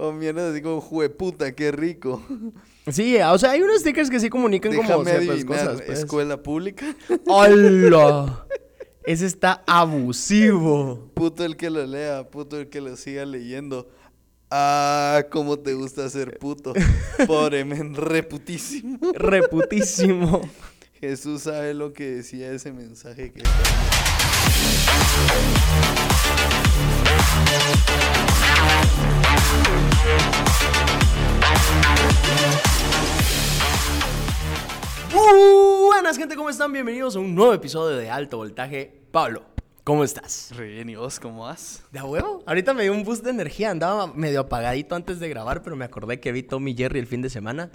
O mierda así como, jueputa, qué rico. Sí, o sea, hay unos stickers que sí comunican como Déjame ciertas adivinar, cosas. pues. escuela pública. ¡Hola! Ese está abusivo. Puto el que lo lea, puto el que lo siga leyendo. Ah, cómo te gusta ser puto. Pobre men, reputísimo. Reputísimo. Jesús sabe lo que decía ese mensaje que Buenas gente, ¿cómo están? Bienvenidos a un nuevo episodio de Alto Voltaje. Pablo, ¿cómo estás? Re bien, ¿y vos cómo vas? ¿De a huevo? Ahorita me dio un boost de energía. Andaba medio apagadito antes de grabar, pero me acordé que vi Tommy Jerry el fin de semana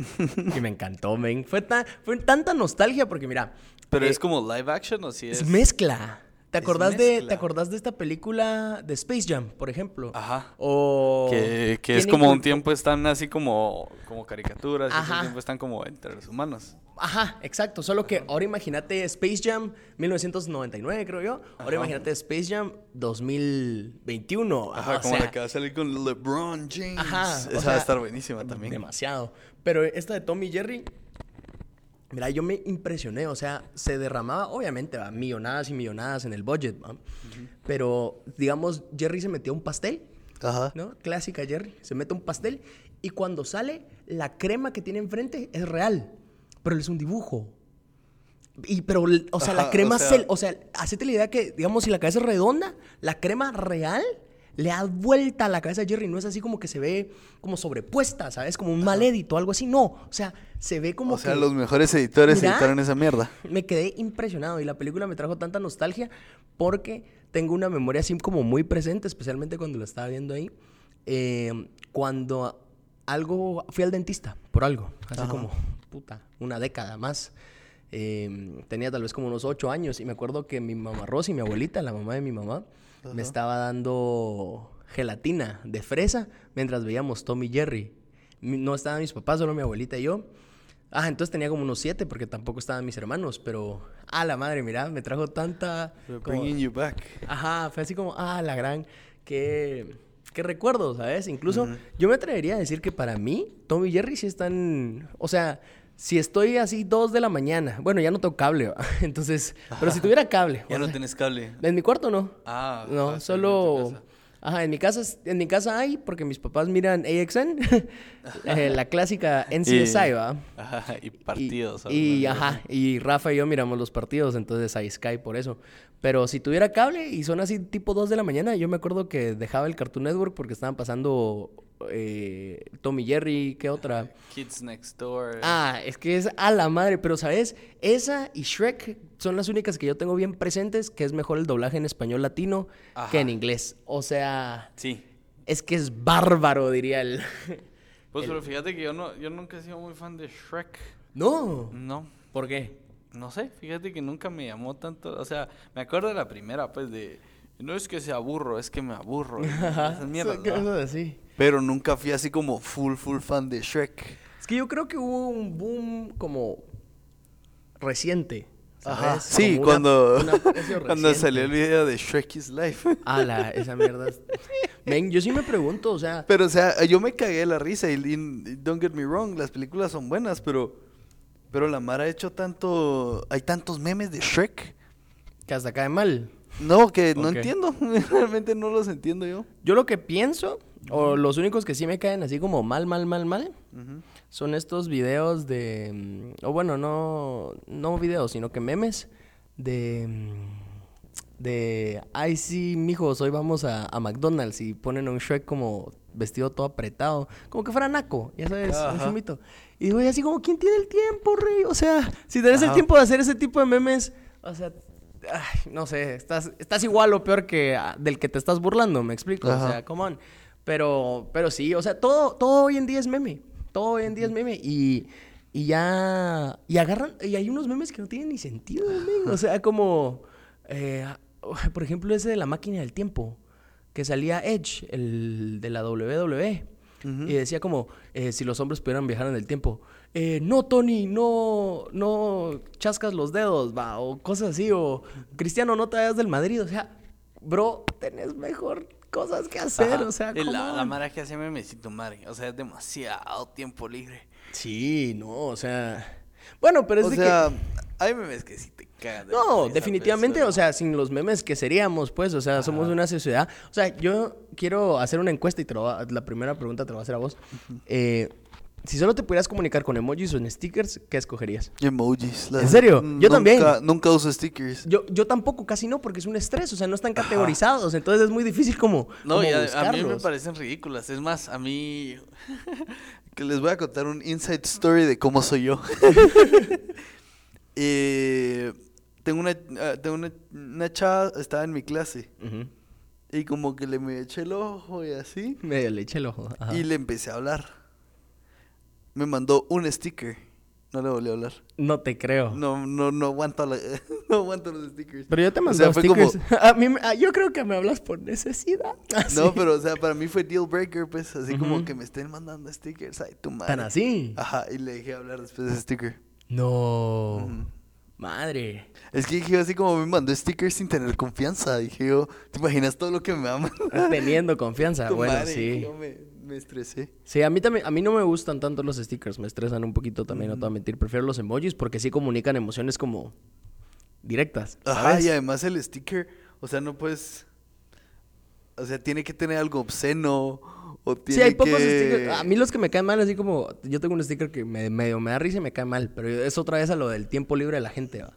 y me encantó, men. Fue, fue tanta nostalgia porque, mira, ¿Pero eh, es como live action o si es...? es mezcla. ¿Te acordás, de. ¿Te acordás de esta película de Space Jam, por ejemplo? Ajá. O... Que, que es como un tiempo están así como, como caricaturas, y Ajá. otro tiempo están como entre los humanos. Ajá, exacto. Solo que ahora imagínate Space Jam 1999, creo yo. Ahora Ajá. imagínate Space Jam 2021. Ajá, como sea, la que va a salir con LeBron James. Ajá, Esa o va sea, a estar buenísima también. Demasiado. Pero esta de Tommy Jerry, mira, yo me impresioné. O sea, se derramaba, obviamente, va, millonadas y millonadas en el budget, ¿va? Pero, digamos, Jerry se metió un pastel, Ajá. ¿no? Clásica Jerry. Se mete un pastel y cuando sale, la crema que tiene enfrente es real. Pero es un dibujo. Y, pero, o sea, la crema, o sea- se- o sea, hacete la idea que, digamos, si la cabeza es redonda, la crema real le da vuelta a la cabeza de Jerry. No es así como que se ve como sobrepuesta, ¿sabes? Como un mal edito o algo así. No, o sea, se ve como O sea, que... los mejores editores Mira. editaron esa mierda. Me quedé impresionado y la película me trajo tanta nostalgia porque tengo una memoria así como muy presente, especialmente cuando la estaba viendo ahí. eh, cuando algo, fui al dentista por algo, hace Ajá. como, puta, una década más. Eh, tenía tal vez como unos ocho años y me acuerdo que mi mamá Rosy, mi abuelita, la mamá de mi mamá, me estaba dando gelatina de fresa mientras veíamos Tommy Jerry. No estaban mis papás, solo mi abuelita y yo. Ah, entonces tenía como unos siete porque tampoco estaban mis hermanos, pero a la madre, mira, me trajo tanta... Como- bringing you back. Ajá, fue así como, ah, la gran, qué, qué recuerdo, ¿sabes? Incluso yo me atrevería a decir que para mí, Tommy y Jerry sí están, o sea, si estoy así dos de la mañana, bueno, ya no tengo cable, ¿va? entonces, pero si tuviera cable, Ya no sea, tienes cable. en mi cuarto no, Ah, no, ah, solo, en ajá, en mi casa, en mi casa hay, porque mis papás miran AXN, eh, la clásica NCSI, ¿va? Ajá, y Y- partidos. Y, alguna ajá, y Rafa y yo miramos los partidos, entonces hay Sky por eso. Pero si tuviera cable y son así tipo 2 de la mañana, yo me acuerdo que dejaba el Cartoon Network porque estaban pasando eh, Tommy Jerry, ¿qué otra? Kids Next Door. Ah, es que es a la madre, pero ¿sabes? Esa y Shrek son las únicas que yo tengo bien presentes, que es mejor el doblaje en español latino que en inglés. O sea, Sí. es que es bárbaro, diría el... Pues pero fíjate que yo no, yo nunca he sido muy fan de Shrek. no, No. ¿por qué? No sé, fíjate que nunca me llamó tanto. O sea, me acuerdo de la primera, pues, de. No es que sea aburro, es que me aburro. Pero nunca fui así como full, full fan de Shrek. Es que yo creo que hubo un boom como reciente. ¿sabes? Ajá. Sí, una- cuando, cuando salió el video de Shrek is Life. Ala, esa mierda. es- Men, yo sí me pregunto, o sea, Pero, o sea, yo me cagué de la risa y, y don't get me wrong, las películas son buenas, pero, pero la Mara ha hecho tanto, hay tantos memes de Shrek. que hasta cae mal. No, que no entiendo, realmente no los entiendo yo. Yo lo que pienso, o los únicos que sí me caen así como mal, mal, mal, mal, son estos videos de. mm, O bueno, no, no videos, sino que memes de. mm, De. Ay, sí, mijos, hoy vamos a, a McDonald's y ponen a un Shrek como vestido todo apretado. Como que fuera naco, ya sabes, un Ajá. chumito. Y digo, así como, ¿quién tiene el tiempo, rey? O sea, si tenés el tiempo de hacer ese tipo de memes, o sea. Ay, no sé, estás, estás igual o peor que ah, del que te estás burlando, me explico. O sea, come on. Pero, pero sí, o sea, todo, todo hoy en día es meme. Todo hoy en día es meme. Y, y ya. Y agarran. Y hay unos memes que no tienen ni sentido, men. O sea, como. eh, por ejemplo, ese de la máquina del tiempo. Que salía Edge, el de la WWE. Y decía como, eh, si los hombres pudieran viajar en el tiempo. Eh, no, Tony, no, no chascas los dedos, va. O cosas así. O, Cristiano, no te vayas del Madrid. O sea, bro, tenés mejor cosas que hacer, Ajá. o sea, la, la mara que hace memecito madre. O sea, es demasiado tiempo libre. Sí, no, o sea... Bueno, pero es o de sea, hay memes que sí te cagan. que... de No, definitivamente, o sea, sin los memes que seríamos, pues, o sea, somos una sociedad. O sea, yo quiero hacer una encuesta y te lo la primera pregunta te la voy a hacer a vos. Eh, si solo te pudieras comunicar con emojis o en stickers, ¿qué escogerías? Emojis. la- ¿En serio? Yo nunca- también. Nunca uso stickers. Yo, yo tampoco, casi no, porque es un estrés, o sea, no están categorizados, entonces es muy difícil como, No, como y a, a mí me parecen ridículas. Es más, a mí. que les voy a contar un inside story de cómo soy yo. Eh, tengo una, ah, tengo una, una chava, estaba en mi clase. Y como que le me eché el ojo y así. Medio le eché el ojo. ajá. Y le empecé a hablar. Me mandó un sticker. No le volví a hablar. No te creo. No, no, no aguanto la- no aguanto los stickers. Pero yo te O mandé sea, fue como- stickers. A mí, me- ah, yo creo que me hablas por necesidad. Así. No, pero o sea, para mí fue deal breaker, pues, así como que me estén mandando stickers, ay, tu madre. ¿Tan así? Ajá, y le dejé hablar después de ese sticker. No. Madre. Es que dije así como me mandó stickers sin tener confianza. Dije yo, ¿te imaginas todo lo que me ama? Teniendo confianza. Tu bueno, madre, sí. Me, estresé. Sí, a mí también, a mí no me gustan tanto los stickers, me estresan un poquito también, no te voy a mentir. Prefiero los emojis porque sí comunican emociones como directas. Ajá, ¿sabes? y además el sticker, o sea, no puedes. O sea, tiene que tener algo obsceno. O tiene Sí, hay pocos que- stickers. A mí los que me caen mal, así como. Yo tengo un sticker que me, medio me da risa y me cae mal. Pero es otra vez a lo del tiempo libre de la gente, ¿va?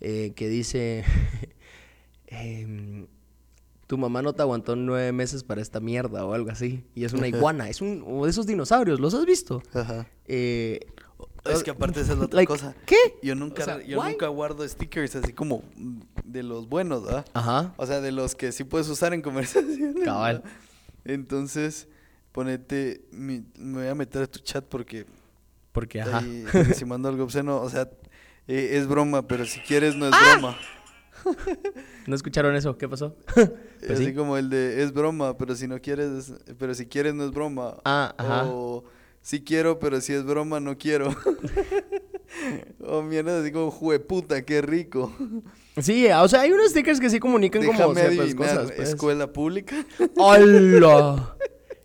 Eh, que dice. em, tu mamá no te aguantó nueve meses para esta mierda o algo así. Y es una iguana. es un, o de esos dinosaurios. ¿Los has visto? Ajá. Eh, Es que aparte esa es la otra like, cosa. ¿Qué? Yo nunca, O sea, yo why? nunca guardo stickers así como de los buenos, ¿verdad? Ajá. O sea, de los que sí puedes usar en conversaciones. Cabal. ¿verdad? Entonces, ponete, mi- me voy a meter a tu chat porque Porque, ajá. ahí, si mando algo obsceno, o sea, eh, es broma, pero si quieres no es ¡Ah! broma. ¿No escucharon eso? ¿Qué pasó? Pues así sí. como el de es broma, pero si no quieres, pero si quieres no es broma. Ah, ajá. O sí quiero, pero si es broma no quiero. o mierda así como jueputa, qué rico. Sí, o sea, hay unos stickers que sí comunican como Déjame ciertas adivinar, cosas. pues. escuela pública. ¡Hola!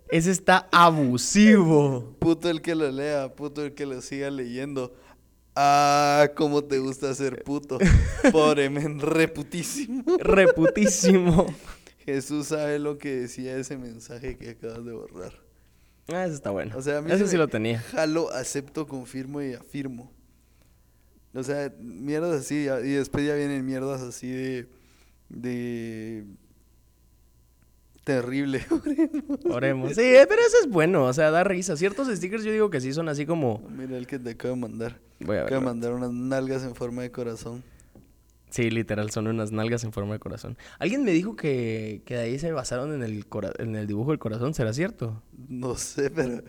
Ese está abusivo. Puto el que lo lea, puto el que lo siga leyendo. Ah, cómo te gusta ser puto. Pobre men, reputísimo. Reputísimo. Jesús sabe lo que decía ese mensaje que acabas de borrar. Ah, ese está bueno. O sea, a mí se sí lo tenía. Jalo, acepto, confirmo y afirmo. O sea, mierdas así, y después ya vienen mierdas así de. de. Terrible. Oremos. Sí, eh, pero ese es bueno. O sea, da risa. Ciertos stickers yo digo que sí son así como. Mira el que te acabo de mandar. Voy a Acabo de mandar unas nalgas en forma de corazón. Sí, literal, son unas nalgas en forma de corazón. Alguien me dijo que, que de ahí se basaron en el, cora- en el dibujo del corazón. ¿Será cierto? No sé, pero.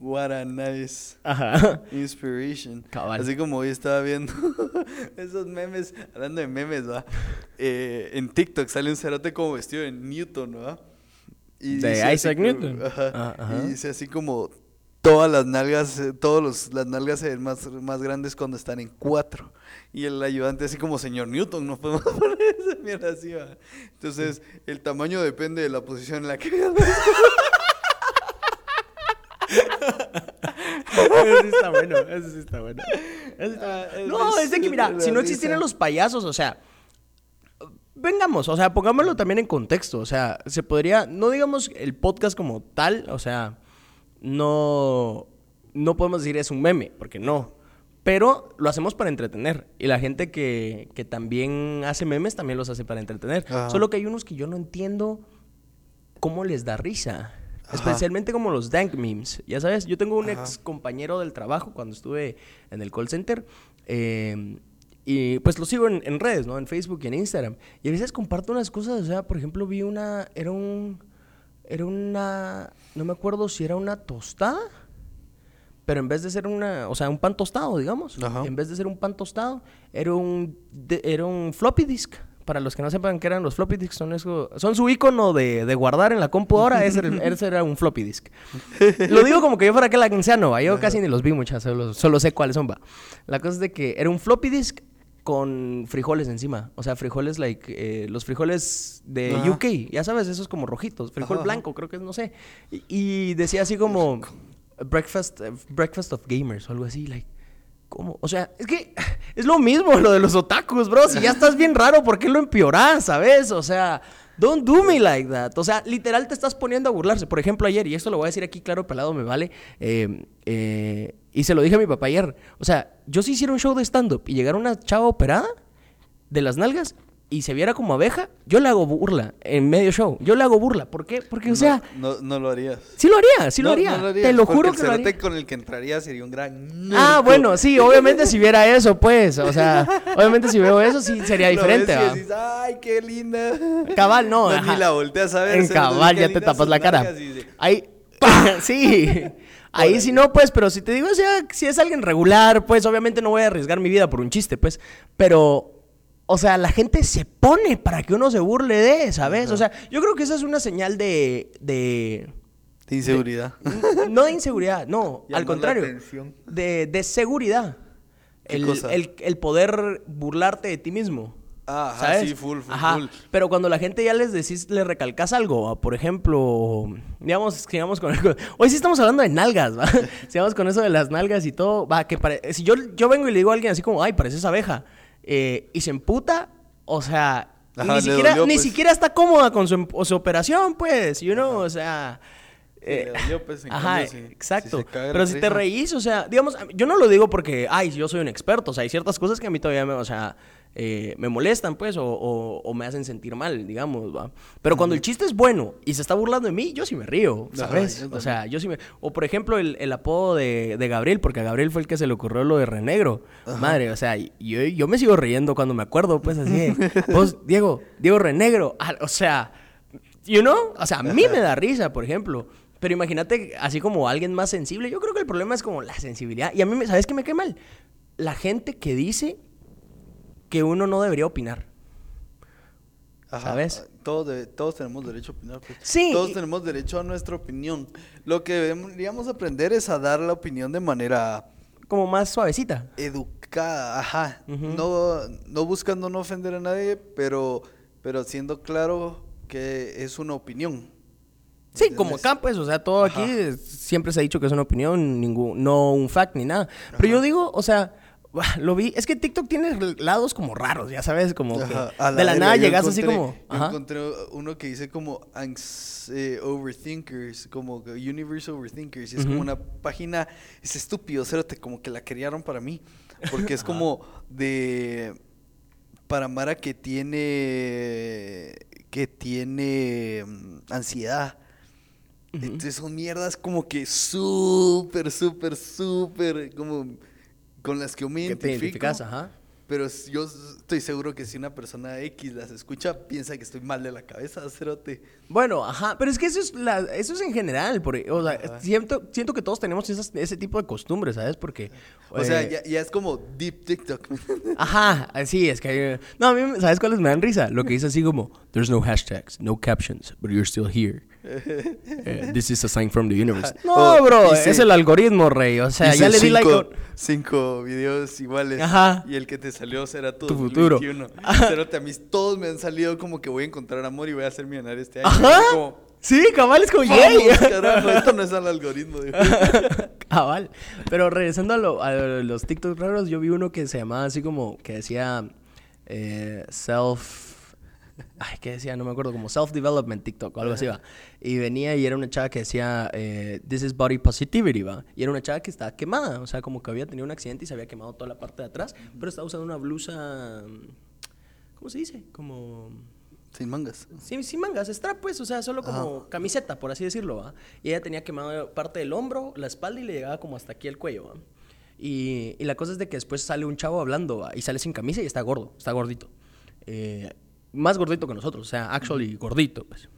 What a nice Ajá. inspiration. Cabal. Así como hoy estaba viendo esos memes, hablando de memes, ¿va? Eh, en TikTok sale un cerote como vestido de Newton, ¿va? Y ¿De Isaac como- Newton? Ajá. Ah, ajá. Y dice así como todas las nalgas, eh, todos los, las nalgas se ven más, más grandes cuando están en cuatro. Y el ayudante así como señor Newton, no podemos poner esa mierda así, ¿va? Entonces, el tamaño depende de la posición en la que Ese sí está bueno, sí está bueno. Ah, es No, es de que, mira, si no risa. existieran los payasos, o sea, vengamos, o sea, pongámoslo también en contexto, o sea, se podría, no digamos el podcast como tal, o sea, no, no podemos decir es un meme, porque no, pero lo hacemos para entretener, y la gente que, que también hace memes también los hace para entretener, Ajá. solo que hay unos que yo no entiendo cómo les da risa. Ajá. Especialmente como los dank memes. Ya sabes, yo tengo un Ajá. ex compañero del trabajo cuando estuve en el call center. eh, y pues lo sigo en, en redes, ¿no? En Facebook y en Instagram. Y a veces comparto unas cosas. O sea, por ejemplo, vi una. Era un. Era una. No me acuerdo si era una tostada. Pero en vez de ser una. O sea, un pan tostado, digamos. Ajá. En vez de ser un pan tostado, era un. de- era un floppy disk. Para los que no sepan qué eran los floppy disks, son, eso, son su icono de, de guardar en la compu ahora. Ese era, el- ese era un floppy disk. Lo digo como que yo fuera aquel anciano. Yo casi ni los vi muchas, solo, solo sé cuáles son, va. La cosa es de que era un floppy disk con frijoles encima. O sea, frijoles, like, eh, los frijoles de Ajá. UK, ya sabes, esos como rojitos, frijol Ajá, blanco, creo que es, no sé. Y, y decía así como breakfast, eh, breakfast of gamers o algo así, like. ¿Cómo? O sea, es que es lo mismo lo de los otakus, bro. Si ya estás bien raro, ¿por qué lo empeorás, sabes? O sea, don't do me like that. O sea, literal te estás poniendo a burlarse. Por ejemplo, ayer, y esto lo voy a decir aquí claro, pelado, me vale. eh, eh, y se lo dije a mi papá ayer. O sea, yo si hiciera un show de stand-up y llegara una chava operada de las nalgas y se viera como abeja, yo le hago burla en medio show. Yo le hago burla. ¿Por qué? Porque, o sea, No, no, no lo harías. sí lo haría, sí lo haría. harías, Te lo juro el que lo haría. con el que entraría sería un gran. Ah, bueno, sí, obviamente si viera eso, pues, o sea, obviamente si veo eso sí sería diferente, ves y ¿va? decís, Ay, qué linda. Cabal, no, ajá. ni la volteas a ver. En cabal ya te tapas la cara. dice, Ahí, sí. Ahí sí no, pues, pero si te digo, o sea, si es alguien regular, pues, obviamente no voy a arriesgar mi vida por un chiste, pues, pero... O sea, la gente se pone para que uno se burle de, ¿sabes? O sea, yo creo que esa es una señal de... de De inseguridad. no de inseguridad, no, al contrario. De, de seguridad. ¿Qué El, cosa? el- el poder burlarte de ti mismo. Ah, ajá, ¿sabes? sí, full, full, Ajá. full. Pero cuando la gente ya les decís, le recalcas algo, por ejemplo, digamos, sigamos con el- Hoy sí estamos hablando de nalgas, ¿va? sigamos con eso de las nalgas y todo, va, que pare- si yo, yo vengo y le digo a alguien así como, ay, pareces abeja, eh, y se emputa, o sea, Ajá, ni, siquiera, dolió, ni pues. siquiera está cómoda con su, su operación, pues, you know, o sea... le dolió, pues, en ajá, cambio, si- exacto. si Pero si te reís, o sea, digamos, yo no lo digo porque, ay, yo soy un experto, o sea, hay ciertas cosas que a mí todavía me, o sea, eh, me molestan, pues, o, o- o me hacen sentir mal, digamos, ¿va? Pero cuando el chiste es bueno y se está burlando de mí, yo sí me río, ¿sabes? o sea, yo sí me... O, por ejemplo, el, el apodo de, de Gabriel, porque a Gabriel fue el que se le ocurrió lo de Renegro. Madre, o sea, yo, yo me sigo riendo cuando me acuerdo, pues, así de, vos, Diego, Diego Renegro, ah, o sea... You know? O sea, a mí me da risa, por ejemplo. Pero imagínate, así como alguien más sensible, yo creo que el problema es como la sensibilidad. Y a mí, me- ¿sabes qué me cae mal? La gente que dice que uno no debería opinar. Ajá, ¿Sabes? Todos, todos tenemos derecho a opinar. pues. Sí, Todos tenemos derecho a nuestra opinión. Lo que deberíamos aprender es a dar la opinión de manera Como más suavecita. educada, ajá. Ujú. no, no buscando no ofender a nadie, pero, pero siendo claro que es una opinión. Sí, ¿Entiendes? como acá, pues, o sea, todo aquí Ajá. es- siempre se ha dicho que es una opinión, ningún, no un fact ni nada. Pero yo digo, o sea, lo vi, es que TikTok tiene lados como raros, ya sabes, como que de la nada llegas así encontré- como... yo Ajá. encontré uno que dice como anx- eh, overthinkers, como universe overthinkers, y es como una página, es estúpido, cerote, como que la crearon para mí, porque es como de para Mara que tiene que tiene mm, ansiedad. Entonces son mierdas como que súper, súper, súper, como con las que yo me Que te identifico. identificas, ajá. Pero yo estoy seguro que si una persona X las escucha, piensa que estoy mal de la cabeza, cerote. Bueno, ajá, pero es que eso es, la, eso es en general, porque, o sea, siento, siento que todos tenemos esas- ese tipo de costumbres, ¿sabes? Porque... O sea, eh, ya, ya es como deep TikTok. Ajá, sí, es que... No, a mí, ¿sabes cuáles me dan risa? Lo que dice así como, there's no hashtags, no captions, but you're still here. Eh, this is a sign from the universe. No, Oh, bro, hice- es el algoritmo, rey. O sea, ya le di like... cinco, videos iguales. Ajá. Y el que te salió será tu, Tu futuro. 2021. Cerote, a mí todos me han salido como que voy a encontrar amor y voy a ser millonario este año. Ajá. Como, Sí, cabal, es como, vamos, yay. carajo, esto no es el algoritmo. digo. Cabal. Pero regresando a, lo- a los TikTok raros, yo vi uno que se llamaba así como, que decía eh, self... Ay, ¿qué decía? No me acuerdo, como self-development TikTok o algo así, va. Y venía y era una chava que decía, eh, this is body positivity, va. Y era una chava que estaba quemada, o sea, como que había tenido un accidente y se había quemado toda la parte de atrás, pero estaba usando una blusa, ¿cómo se dice? Como... Sin mangas. Sí, sin mangas, strap pues, o sea, solo como camiseta, por así decirlo, ¿va? Y ella tenía quemado parte del hombro, la espalda y le llegaba como hasta aquí el cuello, ¿va? Y, y la cosa es de que después sale un chavo hablando, ¿va? Y sale sin camisa y está gordo, está gordito. Eh, más gordito que nosotros, o sea, actually gordito, pues.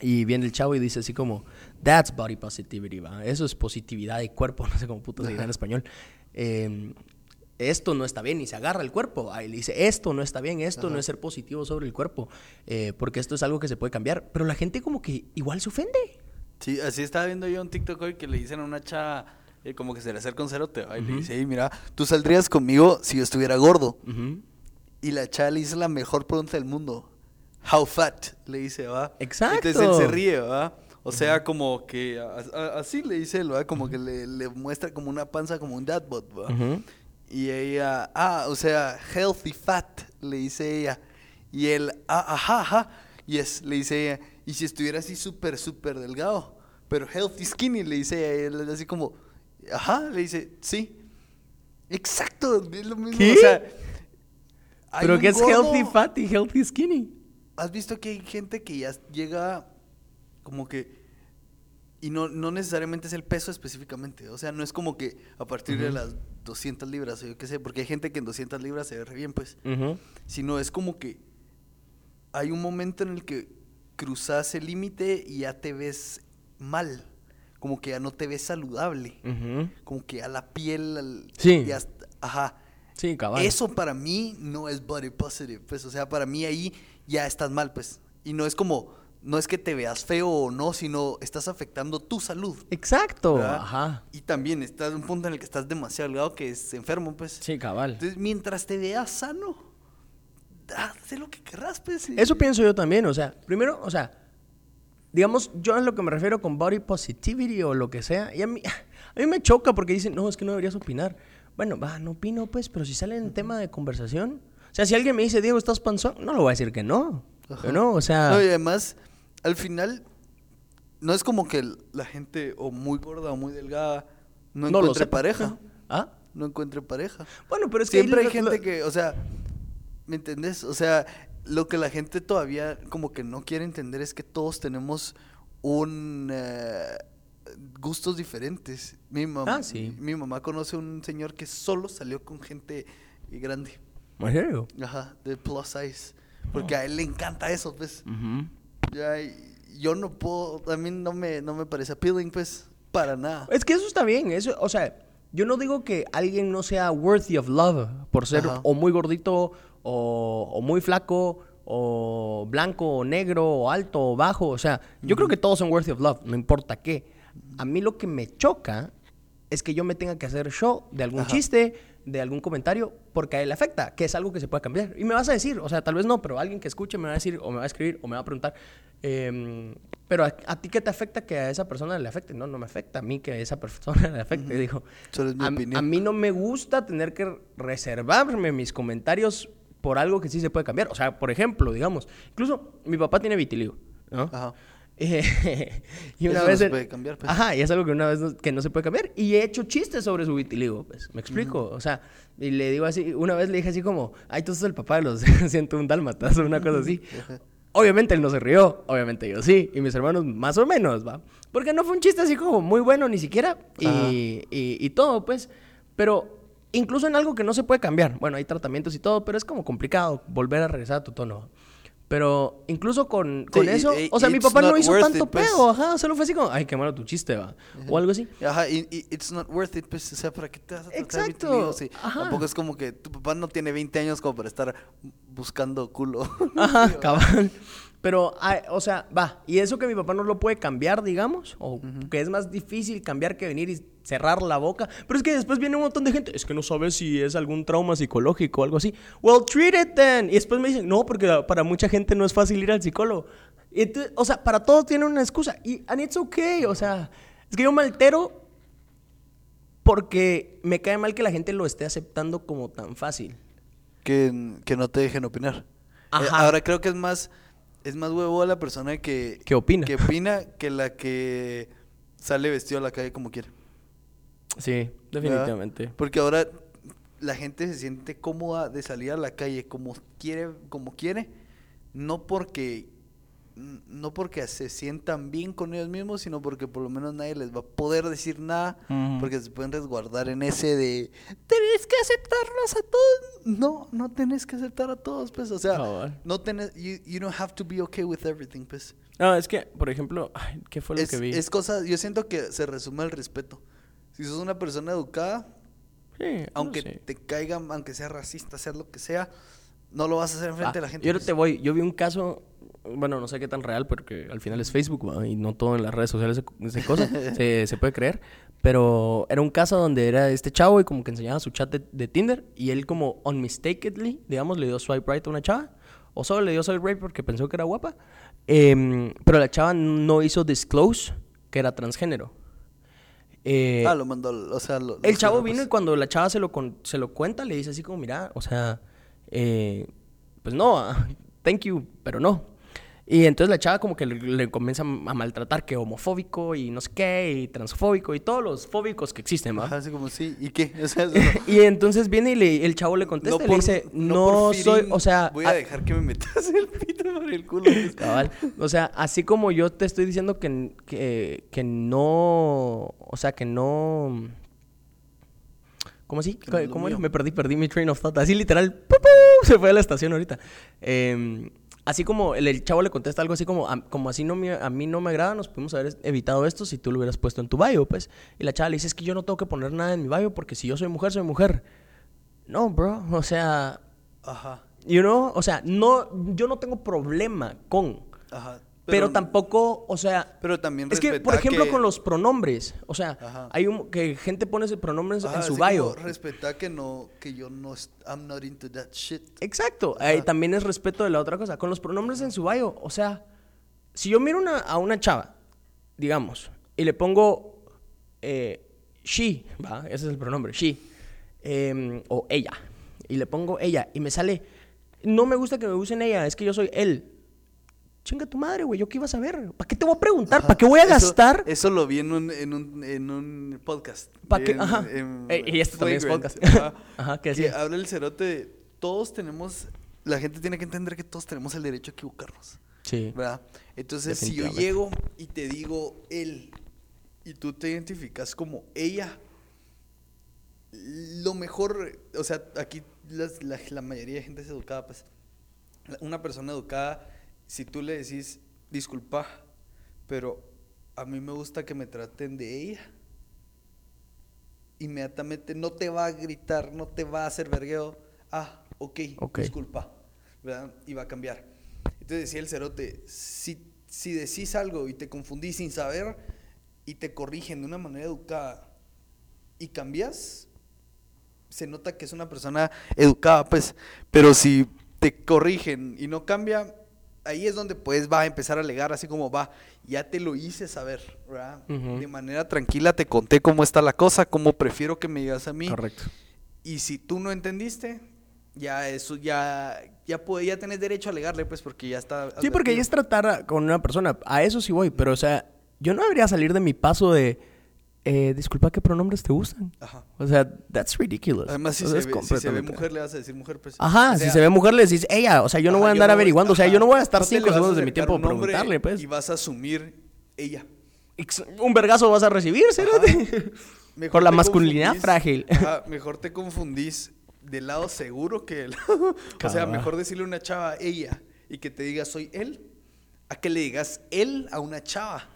Y viene el chavo y dice así como, that's body positivity, ¿va? Eso es positividad de cuerpo, no sé cómo puto se dirá en español. Eh, esto no está bien y se agarra el cuerpo. Ahí le dice, esto no está bien, esto no es ser positivo sobre el cuerpo, eh, porque esto es algo que se puede cambiar. Pero la gente como que igual se ofende. Sí, así estaba viendo yo un TikTok hoy que le dicen a una chava Y como que se le acerca un cerote y le dice, mira, tú saldrías conmigo si yo estuviera gordo. Ujú. Y la chava le hizo la mejor pregunta del mundo. How fat? Le dice, ¿va? Exacto. Entonces él se ríe, ¿va? O sea, como que a- a- así le dice él, ¿va? Como que le, le muestra como una panza, como un dadbot, ¿va? Y ella, ah, o sea, healthy fat, le dice ella. Y él, ah, ajá, ajá. Yes, le dice ella. Y si estuviera así súper, súper delgado, pero healthy skinny, le dice ella. Y él así como, ajá, le dice, sí. Exacto, es lo mismo. ¿Qué? O sea, Pero que es gordo- healthy fat y healthy skinny. ¿Has visto que hay gente que ya llega como que... Y no, no necesariamente es el peso específicamente. O sea, no es como que a partir de las 200 libras o yo qué sé, porque hay gente que en 200 libras se ve re bien, pues. Sino es como que hay un momento en el que cruzas el límite y ya te ves mal. Como que ya no te ves saludable. Como que a la piel... al- Sí. ya ajá. Sí, cabal. Eso para mí no es body positive, pues, o sea, para mí ahí ya estás mal, pues. Y no es como, no es que te veas feo o no, sino estás afectando tu salud. Exacto. ¿verdad? Ajá. Y también estás en un punto en el que estás demasiado delgado que es enfermo, pues. Sí, cabal. Entonces, mientras te veas sano, haz lo que querrás, pues. y- Eso pienso yo también, o sea, primero, o sea, digamos, yo a lo que me refiero con body positivity o lo que sea, y a mí, a mí me choca porque dicen, no, es que no deberías opinar. Bueno, va, no opino, pues, pero si sale en tema de conversación, o sea, si alguien me dice, Diego, ¿estás panzón? No le voy a decir que no. Ajá. No, o sea, No, y además, al final, no es como que la gente o muy gorda o muy delgada no, no encuentre pareja. ¿Ah? No encuentre pareja. Bueno, pero es que Siempre hay lo- gente lo- que, o sea, ¿me entendés? O sea, lo que la gente todavía como que no quiere entender es que todos tenemos un eh, gustos diferentes. Mi mamá, Ah, sí. mi mamá conoce un señor que solo salió con gente grande, ¿En serio? ajá, de plus size, porque Oh. a él le encanta eso, pues. Ya, yo no puedo, a mí no me, no me parece appealing, pues, para nada. Es que eso está bien, eso, o sea, yo no digo que alguien no sea worthy of love por ser Ajá. o muy gordito o, o muy flaco o blanco o negro o alto o bajo, o sea, yo creo que todos son worthy of love, no importa qué. A mí lo que me choca es que yo me tenga que hacer show de algún Ajá. chiste, de algún comentario, porque a él le afecta, que es algo que se puede cambiar. Y me vas a decir, o sea, tal vez no, pero alguien que escuche me va a decir, o me va a escribir, o me va a preguntar, em, pero a, a ti qué te afecta que a esa persona le afecte? No, no me afecta a mí que a esa persona le afecte. Dijo, Solo es mi a, opinión. a mí no me gusta tener que reservarme mis comentarios por algo que sí se puede cambiar. O sea, por ejemplo, digamos, incluso mi papá tiene vitiligo, ¿no? Ajá. Y una Eso no vez se en- puede cambiar, pues. Ajá, y es algo que una vez no, que no se puede cambiar. Y he hecho chistes sobre su vitiligo, pues. ¿Me explico? O sea, y le digo así, una vez le dije así como, ay, tú sos el papá de los 101 dálmatas o una cosa así. Obviamente él no se rió, obviamente yo sí, y mis hermanos más o menos, ¿va? Porque no fue un chiste así como muy bueno ni siquiera, y, y todo, pues. Pero incluso en algo que no se puede cambiar, bueno, hay tratamientos y todo, pero es como complicado volver a regresar a tu tono. Pero incluso con, con Sí, eso, o sea, mi papá no hizo tanto it, pues. pedo, ajá, solo fue así como, ay, qué malo tu chiste, va, o algo así. Ajá, y, y it's not worth it, pues, o sea, ¿para qué te vas a tratar de Exacto, vitiligo? Sí, ajá. Tampoco es como que tu papá no tiene 20 años como para estar buscando culo. Ajá, cabal. Pero, ay, o sea, va, y eso que mi papá no lo puede cambiar, digamos, o que es más difícil cambiar que venir y cerrar la boca. Pero es que después viene un montón de gente, es que no sabes si es algún trauma psicológico o algo así. Well, treat it then. Y después me dicen, no, porque para mucha gente no es fácil ir al psicólogo. Y entonces, o sea, para todos tiene una excusa. Y, and it's okay, o sea, es que yo me altero porque me cae mal que la gente lo esté aceptando como tan fácil. que, que no te dejen opinar. Eh, Ajá. ahora creo que es más, es más huevo la persona que... Que opina. Que opina que la que sale vestido a la calle como quiere. Sí, ¿verdad? Porque ahora la gente se siente cómoda de salir a la calle como quiere, como quiere, no porque no porque se sientan bien con ellos mismos, sino porque por lo menos nadie les va a poder decir nada, porque se pueden resguardar en ese de tenés que aceptarlos a todos. No, no tenés que aceptar a todos, pues, o sea, Cabal. no tenés you, you don't have to be okay with everything, pues. No, es que, por ejemplo, ay, ¿qué fue lo Es, que vi? es cosa, yo siento que se resume el respeto. Si sos una persona educada, Sí, aunque te caiga, aunque sea racista, sea lo que sea, no lo vas a hacer enfrente Ah, de la gente. Yo pues. te voy, yo vi un caso, bueno, no sé qué tan real, porque al final es Facebook, y no todo en las redes sociales se, se cosa, se, se puede creer, Pero era un caso donde era este chavo y como que enseñaba su chat de, de Tinder y él como unmistakably, digamos, le dio swipe right a una chava. O solo le dio swipe right porque pensó que era guapa. Em, pero la chava no hizo disclose que era transgénero. Eh, ah, lo mandó, o sea, lo- el chavo vino y cuando la chava se lo, con- se lo cuenta, le dice así como, mira, o sea, eh, pues no, ah, thank you, pero no. Y entonces la chava como que le, le comienza a maltratar que homofóbico y no sé qué, y transfóbico y todos los fóbicos que existen, ¿va? Ajá, así como, sí, ¿y qué? O sea, eso no- Y entonces viene y le- el chavo le contesta y le dice, no, por soy, o sea, Voy a a- dejar que me metas el pito por el culo. Cabal. O sea, así como yo te estoy diciendo que, que, que no. O sea, que no. ¿Cómo así? No ¿Cómo mío. Me perdí, perdí mi train of thought. Así literal, ¡pu, pu! se fue a la estación ahorita. Eh, así como el, el chavo le contesta algo así como, "A- como así no me, a mí no me agrada, nos pudimos haber evitado esto si tú lo hubieras puesto en tu bio, pues. Y la chava le dice, es que yo no tengo que poner nada en mi bio porque si yo soy mujer, soy mujer. No, bro. O sea, Ajá, you know, o sea, no, yo no tengo problema con... ajá. Pero, tampoco, o sea, Pero también es que, por ejemplo, que- con los pronombres, o sea, Ajá. hay un que gente pone ese pronombres Ajá, en su bio. Respeta que no, que yo no, I'm not into that shit. Exacto, ahí también es respeto de la otra cosa. Con los pronombres en su bio, o sea, si yo miro una- a una chava, digamos, y le pongo eh, she, va, ese es el pronombre, she, em, o ella, y le pongo ella, y me sale, no me gusta que me usen ella, es que yo soy él. Chinga tu madre, güey, ¿yo qué iba a saber? ¿Para qué te voy a preguntar? ¿Para qué voy a Eso- gastar? Eso, lo vi en un, en un, en un podcast. ¿Pa' qué? Ajá. en Eh, y este también es podcast. Ajá. Ajá, ¿qué Que decía? habla el cerote todos tenemos, la gente tiene que entender que todos tenemos el derecho a equivocarnos. Sí. ¿Verdad? Entonces, si yo llego y te digo él y tú te identificas como ella, lo mejor, o sea, aquí las- la, la mayoría de gente es educada, pues. Una persona educada, si tú le decís, disculpa, pero a mí me gusta que me traten de ella, inmediatamente no te va a gritar, no te va a hacer vergueo. Ah, ok, Ok. disculpa, ¿verdad? Y va a cambiar. Entonces decía el cerote, si, si decís algo y te confundís sin saber y te corrigen de una manera educada y cambias, se nota que es una persona educada, pues, pero si te corrigen y no cambia, ahí es donde pues va a empezar a alegar así como va, ya te lo hice saber, ¿verdad? De manera tranquila te conté cómo está la cosa, cómo prefiero que me digas a mí. Correcto. Y si tú no entendiste, ya eso ya ya puede, ya tenés derecho a alegarle pues porque ya está Sí, porque advertido. es tratar a- con una persona. A eso sí voy, pero o sea, yo no debería salir de mi paso de, eh, disculpa, ¿qué pronombres te gustan? Ajá. O sea, that's ridiculous. Además si, O sea, se ve, si se ve completamente- mujer le vas a decir mujer pues. Ajá, O si se ve mujer le decís ella, o sea, yo no Ajá, voy a andar no averiguando, o sea, yo no voy a estar no cinco segundos de mi tiempo a un nombre preguntarle, pues. Y vas a asumir ella. Un vergazo vas a recibir. Mejor Por la masculinidad frágil. Ajá, mejor te confundís del lado seguro que lado. o sea, mejor decirle a una chava ella y que te diga soy él, a que le digas él a una chava.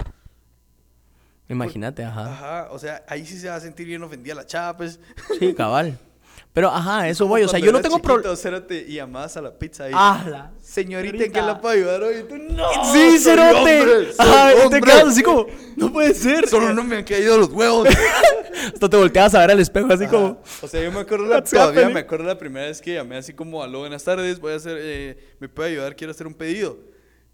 Imagínate, ajá. Ajá, o sea, ahí sí se va a sentir bien ofendida la chava, pues. Sí, cabal. Pero ajá, eso voy, o sea, yo no tengo problema. cérate, y llamabas a la pizza ahí. ¡Hala! Señorita, ¿en qué la puedo ayudar hoy? Tú, no. Sí, cerote. hombre, Ajá, te quedas así como, no puede ser. Solo no me han caído los huevos. Hasta te volteas a ver al espejo así Ajá. como, O sea, yo me acuerdo, la, todavía happening? me acuerdo la primera vez que llamé así como, aló, buenas tardes, voy a hacer, eh, ¿me puede ayudar? Quiero hacer un pedido.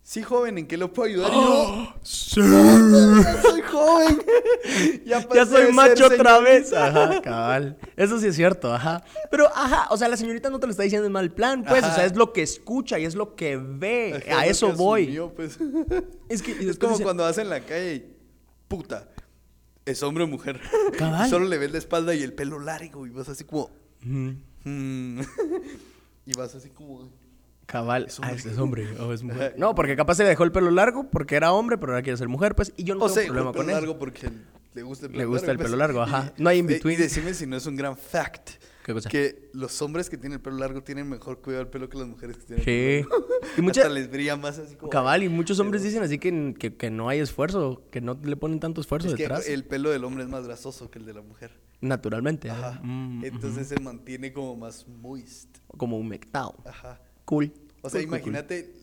Sí, joven, ¿en qué lo puedo ayudar? Y yo, sí. "Ya soy joven. ya, Ya soy macho otra vez. señorita". Ajá, cabal. Eso sí es cierto, ajá. Pero, ajá, o sea, la señorita no te lo está diciendo en mal plan, pues. O sea, es lo que escucha y es lo que ve. Ajá, a es eso voy. asumió, pues. Es que Es como dice, cuando vas en la calle y, puta, es hombre o mujer. Cabal. Solo le ves la espalda y el pelo largo y vas así como... "Ujú, "Hmm". y vas así como... Cabal. Es Ah, hombre. es, es hombre o es mujer. No, porque capaz se le dejó el pelo largo porque era hombre, pero ahora quiere ser mujer, pues. Y yo no O tengo sea, el problema pelo con eso. largo porque le gusta el Le pelo gusta largo. el pelo pues. largo, ajá. No hay in between. Y decime si no es un gran fact. ¿Qué cosa? Que los hombres que tienen el pelo largo tienen mejor cuidado del pelo que las mujeres que tienen Sí. el pelo largo. Y mucha- Hasta les brilla más así como... Cabal, y muchos hombres dicen así que, que, que no hay esfuerzo, que no le ponen tanto esfuerzo Es que detrás. el pelo del hombre es más grasoso que el de la mujer. Naturalmente. Ajá. Mm, Entonces se mantiene como más moist. Como humectado. Ajá. Cool. O sea, Cool, cool, cool. imagínate,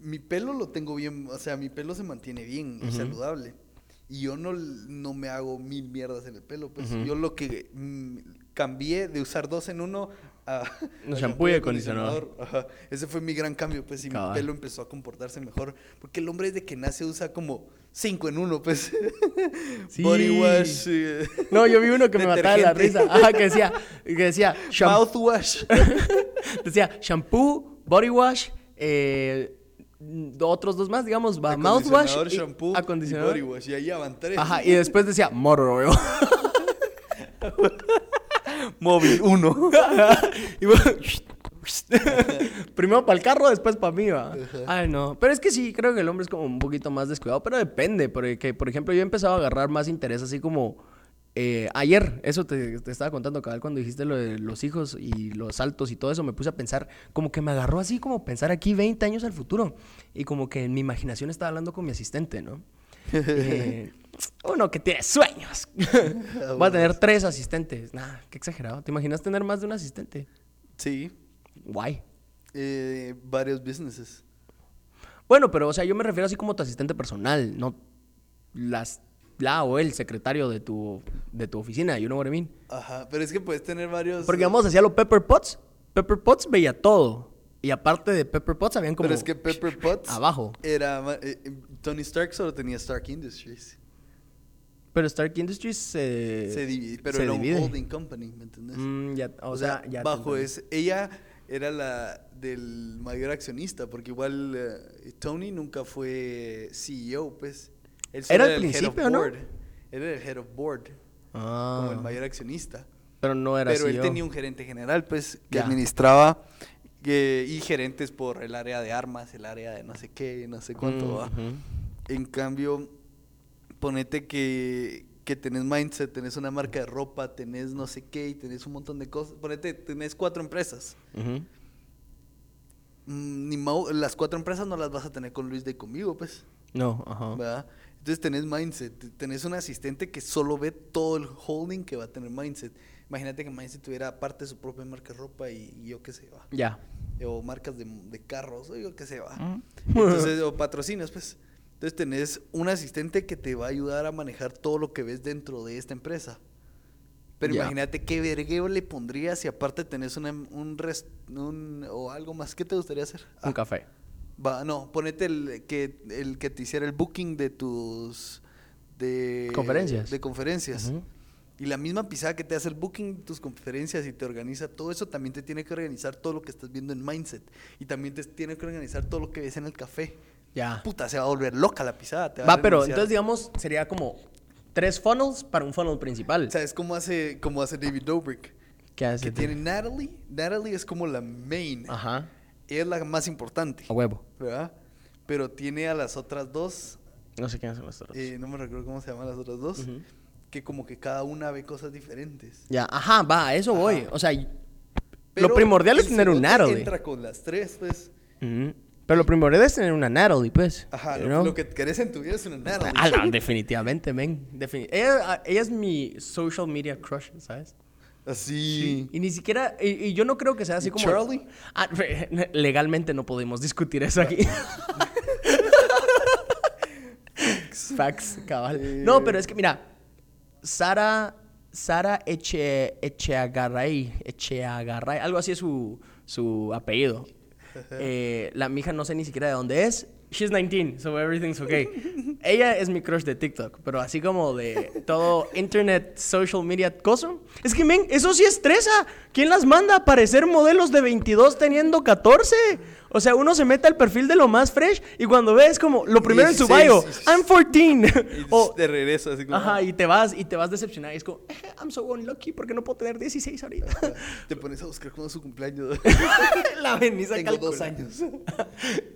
mi pelo lo tengo bien, o sea, mi pelo se mantiene bien y Ujú. saludable. Y yo no, no me hago mil mierdas en el pelo. Pues yo lo que mm, cambié de usar dos en uno a, No, a shampoo y acondicionador. Ajá. Ese fue mi gran cambio, pues, y Cabal. mi pelo empezó a comportarse mejor. Porque el hombre desde que nace usa como cinco en uno, pues. Sí. Body wash. eh, No, yo vi uno que me mataba de la risa. Ajá, que decía, que decía, sham- Mouthwash. decía shampoo, body wash, eh, mm, otros dos más, digamos, va, mouthwash, Acondicionador, y- shampoo acondicionador. y body wash. Y ahí van tres. Ajá, y después decía motor oil. Móvil uno. Y bueno, Primero para el carro, después para mí, va. Ay, no. Pero es que sí, creo que el hombre es como un poquito más descuidado, pero depende. Porque, por ejemplo, yo he empezado a agarrar más interés así como eh, ayer. Eso te, te estaba contando, cabal, cuando dijiste lo de los hijos y los saltos y todo eso. Me puse a pensar, como que me agarró así como pensar aquí 20 años al futuro. Y como que en mi imaginación estaba hablando con mi asistente, ¿no? Eh, uno que tiene sueños. Voy a tener tres asistentes. Nah, qué exagerado. ¿Te imaginas tener más de un asistente? Sí. Guay. Eh, varios businesses. Bueno, pero o sea, yo me refiero así como tu asistente personal, no las la o el secretario de tu de tu oficina, you know what I mean? Ajá. Pero es que puedes tener varios. Porque vamos hacía lo Pepper Potts. Pepper Potts veía todo. Y aparte de Pepper Potts habían como Pero es que Pepper Potts. abajo. Era. eh, eh, Tony Stark solo tenía Stark Industries. Pero Stark Industries se se divide, pero se era divide. un holding company, ¿me entendés? Mm, ya, o, sea, ya te bajo es ella era la del mayor accionista, porque igual eh, Tony nunca fue CEO, pues. Él Era al el head of principio, ¿no? board. Él era el head of board, Ah, como el mayor accionista. pero no era Pero él CEO. tenía un gerente general, pues, que Ya. administraba que- y gerentes por el área de armas, el área de no sé qué, no sé cuánto Mm, ujú. En cambio, ponete que, que tenés mindset, tenés una marca de ropa, tenés no sé qué y tenés un montón de cosas. Ponete, tenés cuatro empresas. Ujú. Mm, Ni mau- las cuatro empresas no las vas a tener con Luis de conmigo, pues. No, ajá. ¿verdad? Entonces tenés mindset, tenés un asistente que solo ve todo el holding que va a tener mindset. Imagínate que mindset tuviera parte de su propia marca de ropa y, y yo qué sé, va. Ya. O marcas de, de carros, o yo qué sé, va. Mm. Entonces, o patrocinios, pues. Entonces tenés un asistente que te va a ayudar a manejar todo lo que ves dentro de esta empresa. Pero imagínate qué vergueo le pondrías si aparte tenés una, un, res- un o algo más. ¿Qué te gustaría hacer? Un Ah, café. Va, no, ponete el que, el que te hiciera el booking de tus... De, Conferencias. De conferencias. Y la misma pisada que te hace el booking de tus conferencias y te organiza todo eso, también te tiene que organizar todo lo que estás viendo en Mindset. Y también te tiene que organizar todo lo que ves en el café. Ya. Puta, se va a volver loca la pisada. te va a Va, pero renunciar. entonces digamos sería como tres funnels para un funnel principal. ¿Sabes cómo hace, cómo hace David Dobrik? ¿Qué hace? Que tiene Natalie. Natalie es como la main. Ajá. Ella es la más importante. A huevo. ¿Verdad? Pero tiene a las otras dos No sé quiénes son los otros. Eh, no me recuerdo cómo se llaman las otras dos, Ujú. que como que cada una ve cosas diferentes. Ya, ajá, va, a eso voy. O sea, Pero lo primordial es tener un Natalie. entra con las tres, pues. Ujú. Pero lo primordial es tener una Natalie, pues. Ajá, you lo, know? lo que querés en tu vida es una Natalie. Ah, no, definitivamente, men. Defini- ella, ella es mi social media crush, ¿sabes? Así. Y ni siquiera, y, y yo no creo que sea así ¿Y como... Charlie? Ah, legalmente no podemos discutir eso aquí. Facts, cabal. No, pero es que mira, Sara, Sara Eche, Echeagaray, Echeagaray, algo así es su, su apellido. Eh, la mija no sé ni siquiera de dónde es. She's 19, so everything's okay. Ella es mi crush de TikTok, pero así como de todo internet, social media, cosa. Es que, men, eso sí estresa. ¿Quién las manda a aparecer modelos de 22 teniendo 14? O sea, uno se mete al perfil de lo más fresh y cuando ves como lo primero en su 16, bio. I'm 14. Y o, así como. ajá, y te vas y te vas decepcionado y es como, "Eh, I'm so unlucky porque no puedo tener 16 ahorita. Te pones a buscar cuándo es su cumpleaños. La venís a Tengo dos años.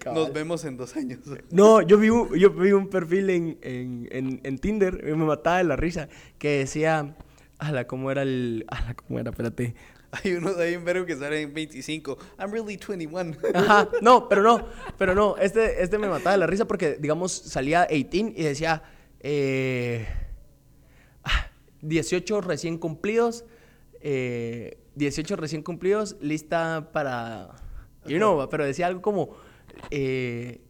Nos vemos en dos años. No, yo vi un, yo vi un perfil en, en, en, en Tinder y me mataba de la risa que decía, ala, ¿cómo era el...? Ala, ¿cómo era? Espérate. Hay unos ahí en verbo que salen en 25. I'm really 21. Ajá, no, pero no, pero no, este, este me mataba de la risa porque, digamos, salía 18 y decía, eh, ah, 18 recién cumplidos, eh, 18 recién cumplidos, lista para, you know, pero decía algo como, eh,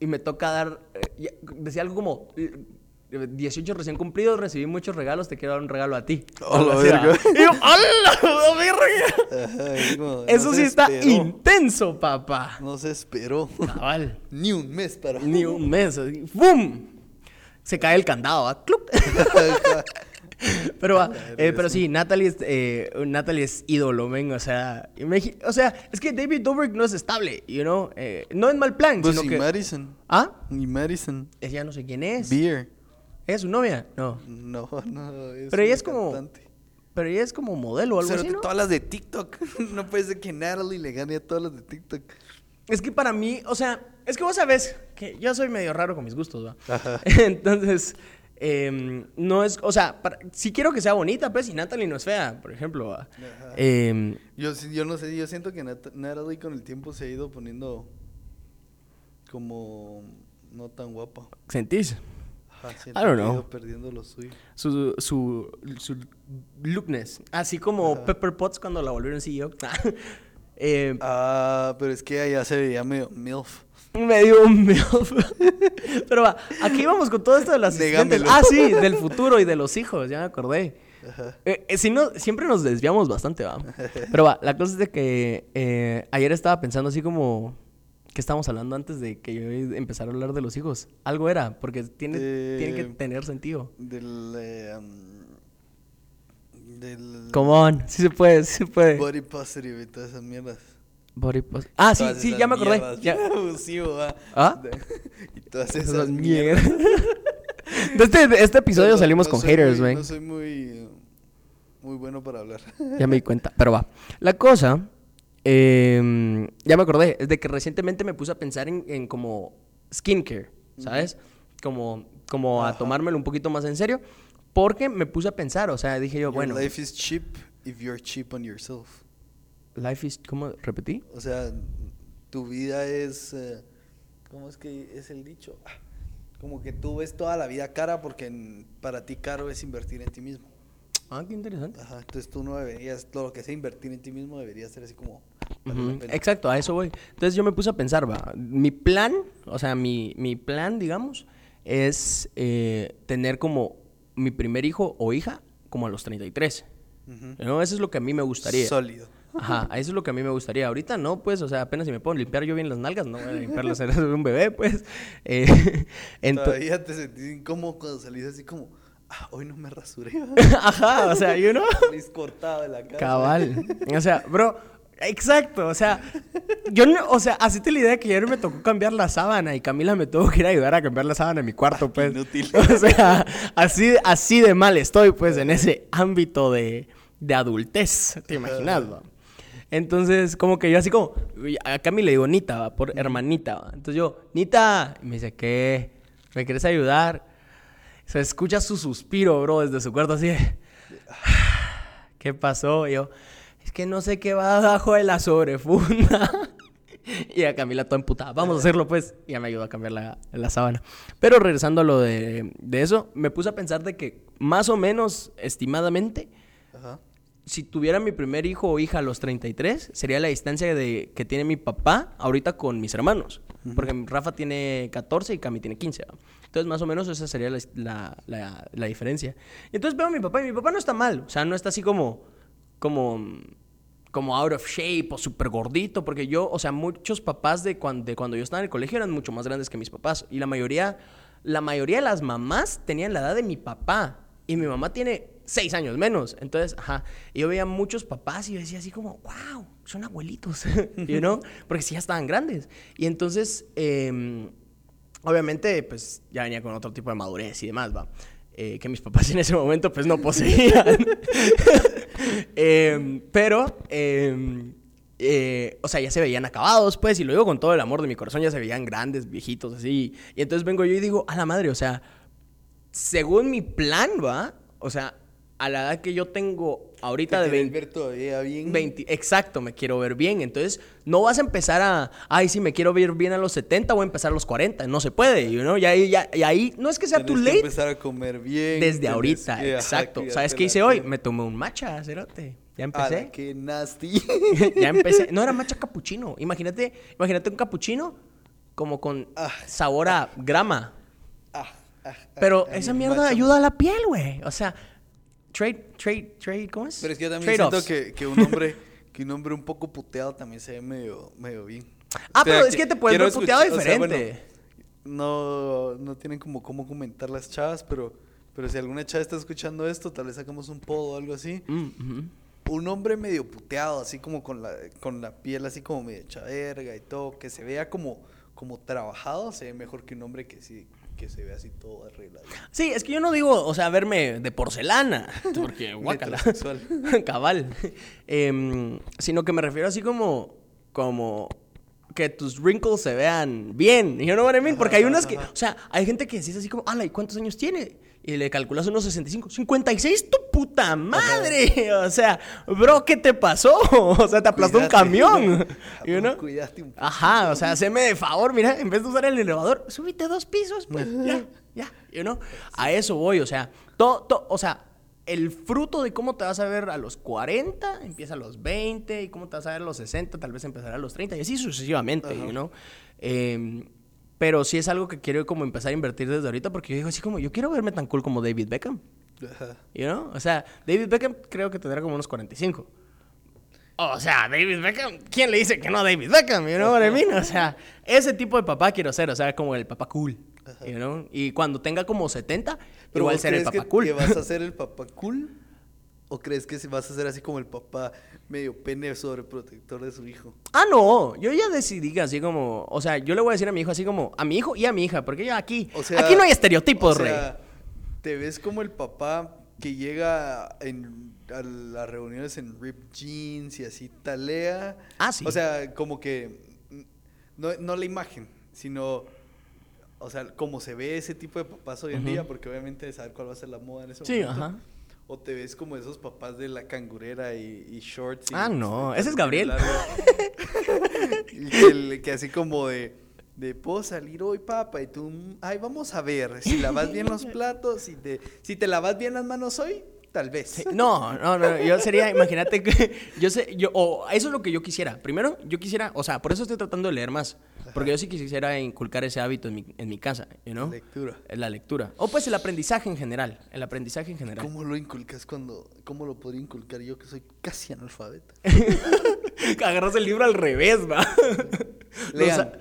y me toca dar, eh, decía algo como, eh, 18 recién cumplidos, recibí muchos regalos, te quiero dar un regalo a ti. A la Algo así, verga. ¿va? Y yo, ¡Hala, la verga! No Eso sí está esperó. intenso, papá. No se esperó. Cabal. Ni un mes para. Ni un mes. ¡Bum! Se cae el candado, ¿va? ¡Clup! Pero, va, eh, pero sí, Natalie es, eh, Natalie es ídolo, men, o sea, o sea, es que David Dobrik no es estable, you know, eh, no en mal plan, Pues sino y que... Madison. ¿Ah? Y Madison. Ella no sé quién es. Beer. ¿Es su novia? No. No, no. Es Pero ella es como- cantante. Pero ella es como modelo o algo Pero así, ¿no? todas las de TikTok. no puede ser que Natalie le gane a todas las de TikTok. Es que para mí, o sea, es que vos sabes que yo soy medio raro con mis gustos, ¿va? Ajá. Entonces, em, no es, o sea, para- si quiero que sea bonita, pues, y Natalie no es fea, por ejemplo, ¿va? Ajá. Em, Yo, yo no sé, yo siento que Nat- Natalie con el tiempo se ha ido poniendo como no tan guapa. ¿Sentís? Ajá, I don't know. perdiendo lo suyo. Su, su, su lookness. Así como Ajá. Pepper Potts cuando la volvieron CEO. Eh, Ah, pero es que ella se veía medio MILF. Me dio un milf. Pero va, aquí vamos con todo esto de las asistentes. Ah, sí, del futuro y de los hijos, ya me acordé. Ajá. Eh, eh, si no, siempre nos desviamos bastante, va. Pero va, la cosa es de que eh, ayer estaba pensando así como que estábamos hablando antes de que yo empezara a hablar de los hijos. Algo era, porque tiene, De- tiene que tener sentido. Del. eh, um, del. Come on, sí se puede, sí se puede. Body positive y todas esas mierdas. Body pos- Ah, sí, sí, ya me acordé. Ya. Va. ¿Ah? Y todas Esas esas mierdas. De este, de este episodio salimos no con haters, man. No soy muy. Muy bueno para hablar. Ya me di cuenta, pero va. La cosa, eh, ya me acordé, es de que recientemente me puse a pensar en, en como skincare, ¿sabes? Como, como a tomármelo un poquito más en serio, porque me puse a pensar, o sea, dije yo, Your bueno, life is cheap if you're cheap on yourself. life is, ¿cómo repetí? O sea, tu vida es. eh, ¿Cómo es que es el dicho? Ah, Como que tú ves toda la vida cara porque en- para ti caro es invertir en ti mismo. Ah, qué interesante. Ajá, entonces tú no deberías, todo lo que sea invertir en ti mismo debería ser así como... Exacto, a eso voy. Entonces yo me puse a pensar, va, mi plan, o sea, mi, mi plan, digamos, es eh, tener como mi primer hijo o hija como a los 33. Ujú. ¿no? Eso es lo que a mí me gustaría. Sólido. Ajá, eso es lo que a mí me gustaría. Ahorita no, pues, o sea, apenas si me puedo limpiar yo bien las nalgas, no voy a limpiar las de un bebé, pues. Eh, Todavía te sentís incómodo cuando salís así como, ah, hoy no me rasuré. Ajá, o sea, you know. Salís cortado de la cara. Cabal. O sea, bro, exacto, o sea, yo no, o sea, así te la idea que ayer me tocó cambiar la sábana y Camila me tuvo que ir a ayudar a cambiar la sábana en mi cuarto, pues. inútil. O sea, así, así de mal estoy, pues, en ese ámbito de, de adultez, ¿te imaginas, no? Entonces, como que yo así como, a Cami le digo Nita, ¿va? por hermanita, ¿va? Entonces yo, Nita, y me dice, ¿qué? ¿Me quieres ayudar? Se escucha su suspiro, bro, desde su cuarto así de, ¿Qué pasó? Y yo, es que no sé qué va abajo de la sobrefunda. y a Camila toda emputada, vamos a hacerlo pues. Y ya me ayudó a cambiar la, la sábana. Pero regresando a lo de, de eso, me puse a pensar de que más o menos, estimadamente, Ajá. si tuviera mi primer hijo o hija a los 33, sería la distancia de, que tiene mi papá ahorita con mis hermanos. Porque Rafa tiene 14 y Cami tiene 15. ¿va? Entonces, más o menos esa sería la, la- la- la diferencia. Y entonces veo a mi papá y mi papá no está mal. O sea, no está así como, como, como out of shape o súper gordito. Porque yo, o sea, muchos papás de cuando, de cuando yo estaba en el colegio eran mucho más grandes que mis papás. Y la mayoría, la mayoría de las mamás tenían la edad de mi papá. Y mi mamá tiene seis años menos. Entonces, ajá. Y yo veía muchos papás y yo decía así como, wow, son abuelitos, you know? Porque sí ya estaban grandes. Y entonces, em, obviamente, pues ya venía con otro tipo de madurez y demás, va. Eh, que mis papás en ese momento, pues no poseían. Em, pero, em, eh, o sea, ya se veían acabados, pues, y lo digo con todo el amor de mi corazón, ya se veían grandes, viejitos, así. Y entonces vengo yo y digo, a la madre, o sea, según mi plan, va, o sea, a la edad que yo tengo ahorita de Te querés 20, ver todavía bien. 20, exacto, me quiero ver bien. Entonces, no vas a empezar a, ay, sí, me quiero ver bien a los 70, voy a empezar a los 40. No se puede, you know? Y ahí, ya- y ahí no es que sea Tenés too que late empezar a comer bien. desde ahorita, que, ajá, exacto. cuidarte ¿Sabes qué hice hoy? Me tomé un matcha, cerote. Ya empecé. qué nasty. ya empecé. No era matcha capuchino. Imagínate, imagínate un capuchino como con Ah. sabor a grama. ah, Pero a esa mi mierda ayuda a la piel, güey. O sea, trade, trade, trade, ¿cómo es? Pero es que yo también siento que, que un hombre que un hombre un poco puteado también se ve medio, medio bien. Ah, O sea, pero es que te puedes ver puteado escuchar- o sea, bueno, diferente. no, no tienen como cómo comentar las chavas, pero, pero si alguna chava está escuchando esto, tal vez sacamos un podo o algo así. Mm. Un hombre medio puteado, así como con la, con la piel así como medio hecha verga y todo, que se vea como, como trabajado, se ve mejor que un hombre que sí, que se ve así todo arreglado. Sí, es que yo no digo, o sea, verme de porcelana, porque guácala. Cabal. Em, sino que me refiero así como, como que tus wrinkles se vean bien. You know what I mean? Porque hay unas que, o sea, hay gente que dice así como, ala, ¿y cuántos años tiene? Y le calculas unos 65. 56, tu puta madre. O sea, bro, ¿qué te pasó? O sea, te aplastó un camión. You know? Cuídate un poco. Ajá, o sea, haceme de favor, mira, en vez de usar el elevador, súbite dos pisos, pues, ya, ya, you know? A eso voy, o sea, todo, todo, o sea, el fruto de cómo te vas a ver a los 40 empieza a los 20 y cómo te vas a ver a los 60 tal vez empezará a los 30 y así sucesivamente, you know? Pero sí es algo que quiero como empezar a invertir desde ahorita porque yo digo así como, yo quiero verme tan cool como David Beckham, Ajá. you know? O sea, David Beckham creo que tendrá como unos 45. O sea, David Beckham, ¿quién le dice que no David Beckham? You know what I mean? O sea, ese tipo de papá quiero ser, o sea, como el papá cool. You know? Y cuando tenga como 70, Pero igual ser el papá que, cool. que vas a ser el papá cool? ¿O crees que vas a ser así como el papá medio pene sobreprotector de su hijo? ah, no, yo ya decidí que así como, o sea, yo le voy a decir a mi hijo así como, a mi hijo y a mi hija, porque yo aquí, O sea, aquí no hay estereotipos, o rey. sea, Te ves como el papá que llega en, a las reuniones en rip jeans y así talea. Ah, sí. O sea, como que mm, no, no la imagen, sino o sea, como se ve ese tipo de papás hoy en día, porque obviamente saber cuál va a ser la moda en ese Sí, momento. ajá. O te ves como esos papás de la cangurera y, y shorts. y- Ah, no, ese es Gabriel. y el- que así como de, de, puedo salir hoy, papá, y tú, mm, ay, vamos a ver, si lavas bien los platos, si te, si te lavas bien las manos hoy, tal vez. Sí, No, no, no, yo sería, imagínate que yo sé, yo, o eso es lo que yo quisiera. Primero, yo quisiera, o sea, por eso estoy tratando de leer más, porque yo sí quisiera inculcar ese hábito en mi, en mi casa, you know? Lectura. En la lectura. O pues el aprendizaje en general, el aprendizaje en general. ¿Cómo lo inculcas cuando, cómo lo podría inculcar yo que soy casi analfabeta? Agarras el libro al revés, va. Lean.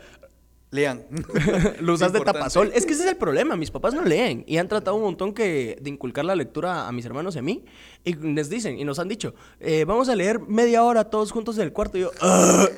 Lean. Lo usas de tapasol. Es que ese es el problema. Mis papás no leen. Y han tratado un montón que, de inculcar la lectura a mis hermanos y a mí. Y les dicen, y nos han dicho, eh, vamos a leer media hora todos juntos en el cuarto. Y yo,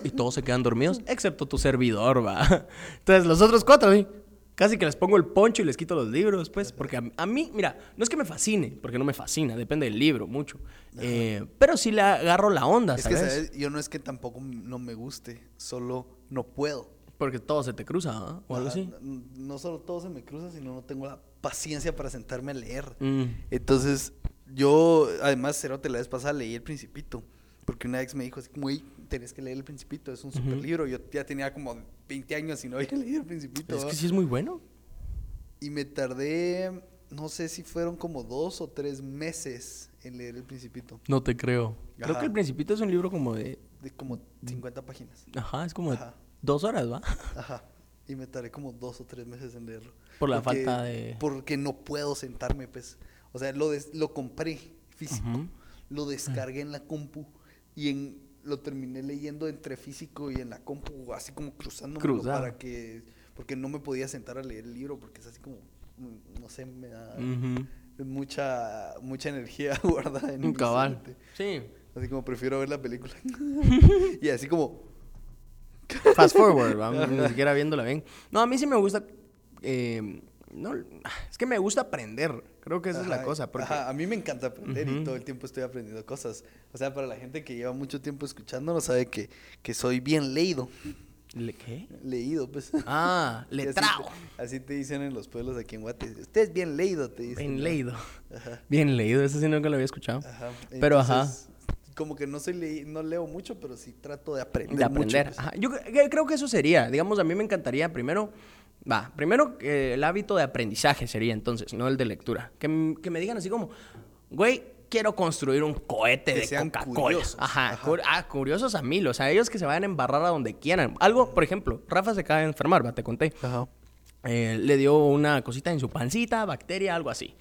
y todos se quedan dormidos, excepto tu servidor, va. Entonces, los otros cuatro, ¿sí? Casi que les pongo el poncho y les quito los libros, pues. Porque a, a mí, mira, no es que me fascine, porque no me fascina, depende del libro mucho. Eh, pero sí le agarro la onda, Es que. ¿sabes? Yo no es que tampoco no me guste, solo no puedo. Porque todo se te cruza, ¿ah? O algo así. No solo todo se me cruza, sino no tengo la paciencia para sentarme a leer. Mm. Entonces, yo, además, Cerote, la vez pasada leí El Principito. Porque una ex me dijo así como, "Ey, tenés que leer El Principito, es un super libro. Yo ya tenía como 20 años y no había leído El Principito. Es que sí es muy bueno. Y me tardé, no sé si fueron como dos o tres meses en leer El Principito. No te creo. Creo que El Principito es un libro como de... De como 50 páginas. Ajá, es como de Ajá. Dos horas, ¿va? Ajá. Y me tardé como dos o tres meses en leerlo. Por la falta de- Porque no puedo sentarme, pues. O sea, lo, des- lo compré físico. Lo descargué en la compu. Y en, lo terminé leyendo entre físico y en la compu, así como cruzándome para que... Porque no me podía sentar a leer el libro porque es así como... No sé, me da mucha, mucha energía guardada en Un cabal. mente. Sí. Así como prefiero ver la película. y así como... Fast forward. Ni siquiera viéndola bien. No, a mí sí me gusta... eh, no, es que me gusta aprender. Creo que esa es la cosa. Porque... ajá, a mí me encanta aprender y todo el tiempo estoy aprendiendo cosas. O sea, para la gente que lleva mucho tiempo escuchándonos sabe que, que soy bien leído. ¿Le qué? Leído, pues. Ah, así letrado. te- Así te dicen en los pueblos aquí en Guate. Usted es bien leído, te dicen. Bien ¿no? leído. Ajá. Bien leído. Eso sí nunca lo había escuchado. Ajá. Pero ajá. Como que no soy leí- no leo mucho, pero sí trato de aprender. de aprender. mucho, pues. Ajá. Yo cre- creo que eso sería, digamos, a mí me encantaría primero, va, primero eh, el hábito de aprendizaje sería entonces, no el de lectura. Que, que me digan así como, güey, quiero construir un cohete Que de Coca-Cola. Ajá, Ajá. cur- ah, curiosos a mil, o sea, ellos que se vayan a embarrar a donde quieran. Algo, por ejemplo, Rafa se acaba de enfermar, va, te conté. Ajá. eh, le dio una cosita en su pancita, bacteria, algo así.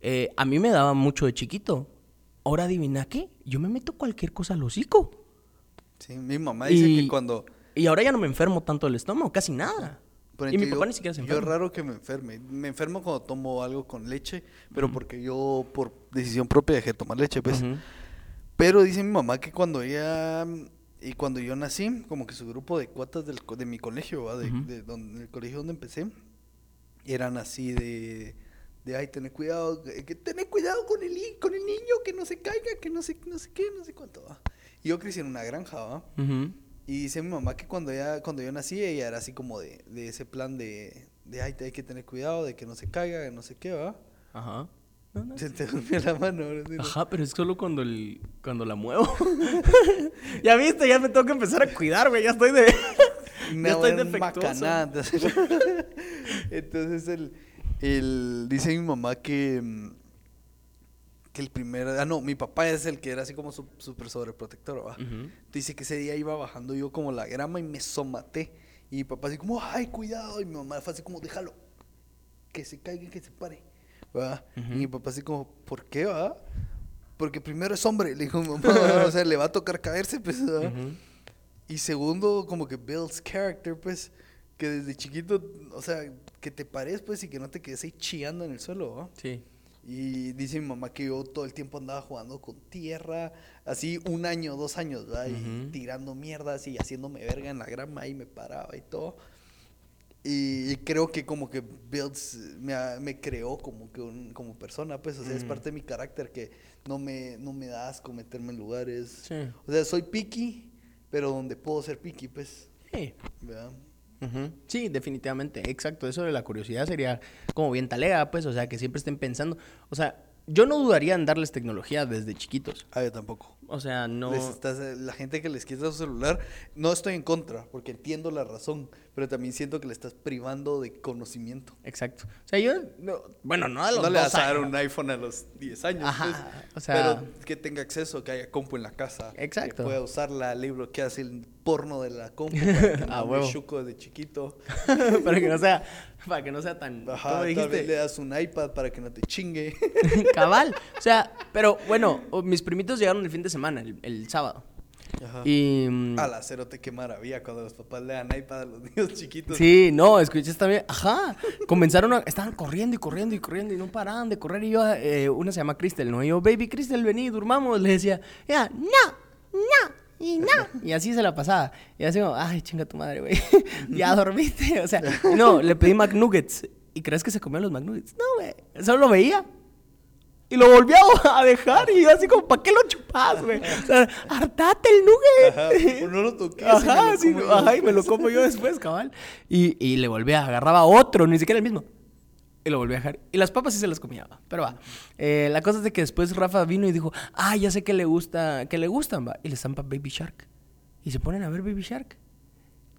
Eh, a mí me daba mucho de chiquito. Ahora adivina qué, yo me meto cualquier cosa al hocico. Sí, mi mamá dice Y- que cuando... Y ahora ya no me enfermo tanto del estómago, casi nada. por y mi papá yo- ni siquiera se Yo enferma. es raro que me enferme. Me enfermo cuando tomo algo con leche, pero porque yo por decisión propia dejé de tomar leche, pues. Pero dice mi mamá que cuando ella y cuando yo nací, como que su grupo de cuatas del, de mi colegio, ¿va? De, donde, el colegio donde empecé, eran así de, de ay, tener cuidado, que, tener cuidado con el, con el niño, que no se caiga, que no sé, no sé qué, no sé cuánto, ¿va? Y yo crecí en una granja, ¿va? Ujú. Y dice mi mamá que cuando ella, cuando yo nací, ella era así como de, de ese plan de, de ay, hay que tener cuidado, de que no se caiga, que no sé qué, ¿va? Ajá. No, no. Se te durmió la mano. Ajá, pero es solo cuando, el, cuando la muevo. ya viste, ya me tengo que empezar a cuidar, güey. Ya estoy de. Ya estoy defectuoso. Entonces, el, el, dice mi mamá que, mm, que el primer... Ah, no, mi papá es el que era así como su- súper sobreprotector, ¿va? Dice que ese día iba bajando yo como la grama y me somaté. Y mi papá así como, ay, cuidado. Y mi mamá fue así como, déjalo. Que se caiga y que se pare. ¿va? Ujú. Y mi papá así como, ¿por qué, va? Porque primero es hombre, le dijo mi mamá. o sea, le va a tocar caerse, pues, ¿va? Ujú. Y segundo, como que builds character, pues, que desde chiquito, o sea, que te pares, pues, y que no te quedes ahí chillando en el suelo, ¿va? Sí. Y dice mi mamá que yo todo el tiempo andaba jugando con tierra, así un año, dos años, ¿va? Y tirando mierdas y haciéndome verga en la grama y me paraba y todo. Y, y creo que como que builds, me, me creó como que un- como persona, pues, o sea, es Mm. parte de mi carácter que no me, no me da asco meterme en lugares. Sí. O sea, soy picky, pero donde puedo ser picky, pues, Sí. ¿verdad? Ujú. Sí, definitivamente. Exacto. Eso de la curiosidad sería como bien talega, pues. O sea, que siempre estén pensando. O sea, yo no dudaría en darles tecnología desde chiquitos. Ah, yo tampoco. O sea, no. Les estás- la gente que les quita su celular, no estoy en contra, porque entiendo la razón, pero también siento que le estás privando de conocimiento. Exacto. O sea, yo. no- bueno, no a los no le vas a dar un iPhone a los 10 años, Ajá, pues, o sea- pero que tenga acceso, que haya compu en la casa, Exacto. que pueda usar la libro que hace el porno de la compu, para que A no huevo. chuco desde chiquito. para que no sea. Para que no sea tan. Ajá, ¿Cómo tal vez le das un iPad para que no te chingue. Cabal. O sea, pero bueno, mis primitos llegaron el fin de semana, el, el sábado. Ajá. Y. A la cerote, qué maravilla cuando los papás le dan iPad a los niños chiquitos. Sí, no, escuché también. Ajá. Comenzaron a. Estaban corriendo y corriendo y corriendo y no paraban de correr. Y yo, eh, una se llama Cristel, ¿no? Y yo, baby Cristel, vení, durmamos. Le decía, ya, no, no, y no. Y así se la pasaba. Y así como, ay, chinga tu madre, güey. ya dormiste. O sea, no, le pedí McNuggets. ¿Y crees que se comió los McNuggets? No, güey. Solo lo veía. Y lo volvió a dejar. Y yo así como, ¿para qué lo chupas, güey? O sea, hartate el nugget. Ajá, pues no lo y me Ajá, lo sí, ajá, y me lo como yo después, cabal. Y, y le volvía, agarraba otro, ni siquiera el mismo. Y lo volví a dejar. Y las papas sí se las comía, va. Pero va. Eh, la cosa es de que después Rafa vino y dijo, ah, ya sé que le gusta, que le gustan, va. Y le zampa Baby Shark. Y se ponen a ver Baby Shark.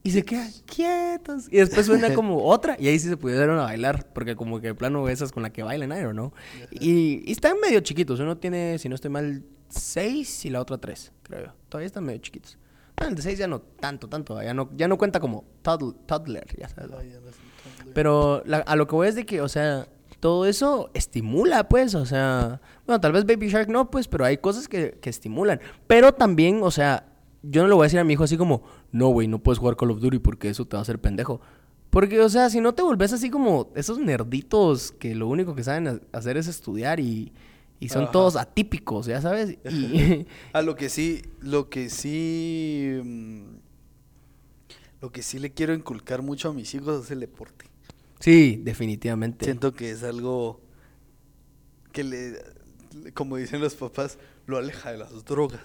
Y se quedan quietos. Y después suena como otra. Y ahí sí se pudieron a bailar. Porque como que de plano esas con la que bailan, I don't know. Y, y están medio chiquitos. Uno tiene, si no estoy mal, seis y la otra tres, creo yo. Todavía están medio chiquitos. El de seis ya no tanto, tanto. Ya no, ya no cuenta como toddl- toddler, ya sabes. Pero la- a lo que voy es de que, o sea, todo eso estimula, pues, o sea, bueno, tal vez Baby Shark no, pues, pero hay cosas que, que estimulan. Pero también, o sea, yo no le voy a decir a mi hijo así como, no, güey, no puedes jugar Call of Duty porque eso te va a hacer pendejo. Porque, o sea, si no te volvés así como esos nerditos que lo único que saben ha- hacer es estudiar y, y son Ajá. todos atípicos, ya sabes. Y, A lo que sí, lo que sí, mm, lo que sí le quiero inculcar mucho a mis hijos es el deporte. Sí, definitivamente. Siento que es algo que le, como dicen los papás, lo aleja de las drogas.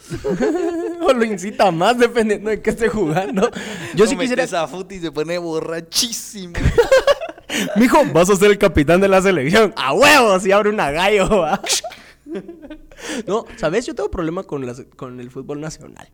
o lo incita más dependiendo de qué esté jugando. Yo sí Lo quisiera... metes a fútbol y se pone borrachísimo. Mijo, vas a ser el capitán de la selección. A huevos, y abre una gallo. no, ¿sabes? Yo tengo problema con, las- con el fútbol nacional.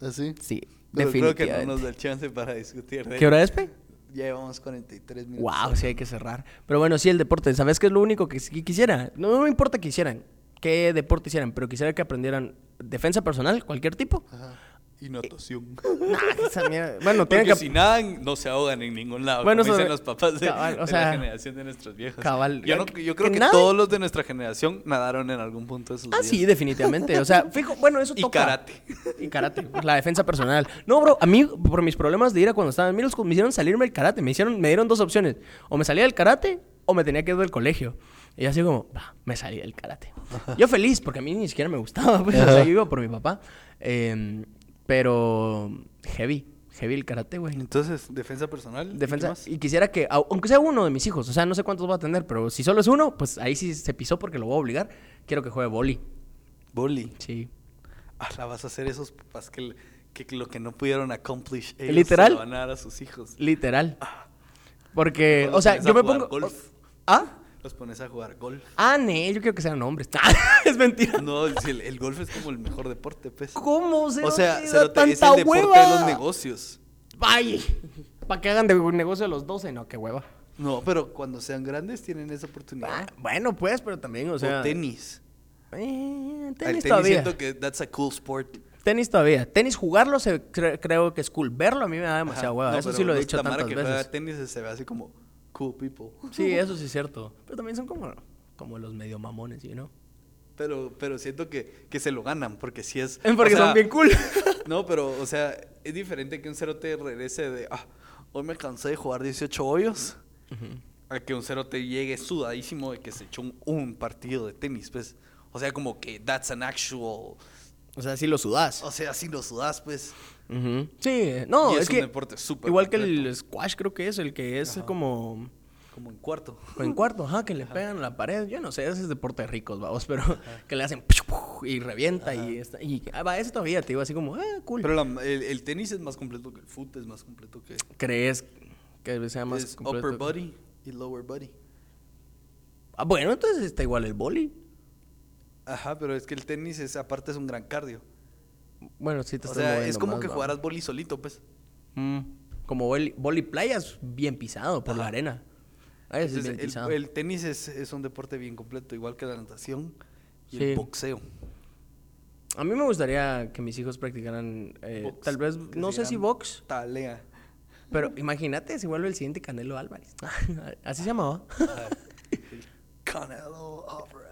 ¿Así? Sí, Pero creo que definitivamente. no nos da el chance para discutir ¿Qué hora es, pe? Ya llevamos 43 minutos. Wow, sí hay que cerrar. Pero bueno, sí, el deporte. ¿Sabes qué es lo único que quisiera? No, no me importa que hicieran, qué deporte hicieran, pero quisiera que aprendieran defensa personal, cualquier tipo, Ajá. Y natación. Nah, esa mierda. Bueno, Porque tienen que... si nadan, no se ahogan en ningún lado. Bueno, como dicen los papás de, cabal, o de sea, la generación de nuestros viejos. cabal, Yo, no- yo creo que todos los de nuestra generación nadaron en algún punto de sus Ah, vidas. sí, definitivamente. O sea, fijo, bueno, eso Y toca. karate. Y karate, pues, la defensa personal. No, bro, a mí, por mis problemas de ira cuando estaba en middle school, me hicieron salirme del karate. Me, hicieron, me dieron dos opciones. O me salía del karate o me tenía que ir del colegio. Y así como, va, me salí del karate. Yo feliz, porque a mí ni siquiera me gustaba. Pues, o sea, yo iba por mi papá. Eh, pero heavy, heavy el karate, güey. Entonces, defensa personal. ¿y Defensa. más? Y quisiera que, au- aunque sea uno de mis hijos, o sea, no sé cuántos va a tener, pero si solo es uno, pues ahí sí se pisó porque lo voy a obligar. Quiero que juegue boli. Boli. Sí. Ah, la vas a hacer esos papás que, que lo que no pudieron accomplish ellos Literal. se lo van a dar a sus hijos. Literal. Porque, Los o sea, yo me pongo. golf. ¿Ah? Los pones a jugar golf. Ah, ne, yo quiero que sean hombres. es mentira. No, el, el golf es como el mejor deporte, pues. ¿Cómo O se sea, da Cerote, es tanta el deporte hueva? de los negocios. Ay, para que hagan de negocio a los 12, no, qué hueva. No, pero cuando sean grandes tienen esa oportunidad. Ah, bueno, pues, pero también, o sea. o tenis. Eh, El tenis tenis todavía. siento que that's a cool sport. Tenis todavía. Tenis jugarlo se, cre- creo que es cool. Verlo a mí me da demasiada hueva. No, eso sí lo he dicho tantas que juega veces. tenis se ve así como cool people. Sí, eso sí es cierto. Pero también son como, como los medio mamones, ¿sí, no? Pero, pero siento que, que se lo ganan, porque si es... Porque o sea, son bien cool. No, pero, o sea, es diferente que un cerote regrese de, ah, hoy me cansé de jugar 18 hoyos, a que un cerote llegue sudadísimo de que se echó un, un partido de tenis, pues. O sea, como que that's an actual... O sea, sí lo sudás. O sea, si lo sudas, pues. Sí, no, Y es, es un que deporte súper igual que el squash creo que es el que es Ajá. como Como en cuarto. en cuarto, ajá, que le pegan a la pared. Yo no sé, ese es deporte de ricos, vamos, pero que le hacen y revienta y está, y ah, va, ese todavía te digo así como, eh, cool. Pero la- el, el tenis es más completo que el fútbol, es más completo que... ¿Crees que sea más es completo? upper body y lower body. Ah, bueno, entonces está igual el boli. Ajá, pero es que el tenis es aparte es un gran cardio. Bueno, sí te O estás sea, moviendo es como más, que va. jugaras boli solito, pues. Mm, como boli, boli playa es bien pisado por la arena. Entonces, bien el, pisado. el tenis es, es un deporte bien completo, igual que la natación y Sí. el boxeo. A mí me gustaría que mis hijos practicaran, eh, Box, tal vez, no sé si box, Talea. pero imagínate si vuelve el siguiente Canelo Álvarez. Así se llamaba. Canelo Alvarez.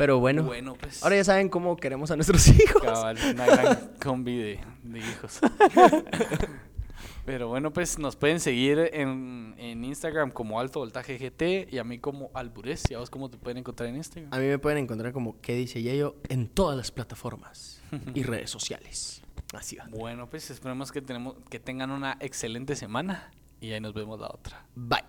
Pero bueno, Bueno, pues. ahora ya saben cómo queremos a nuestros hijos. Cabal, una gran combi de, de hijos. Pero bueno, pues nos pueden seguir en, en Instagram como Alto Voltaje GT y a mí como Alburez. ¿Y a vos cómo te pueden encontrar en Instagram? A mí me pueden encontrar como que dice Yayo en todas las plataformas y redes sociales. Así va. Bueno, pues esperemos que, tenemos, que tengan una excelente semana y ahí nos vemos la otra. Bye.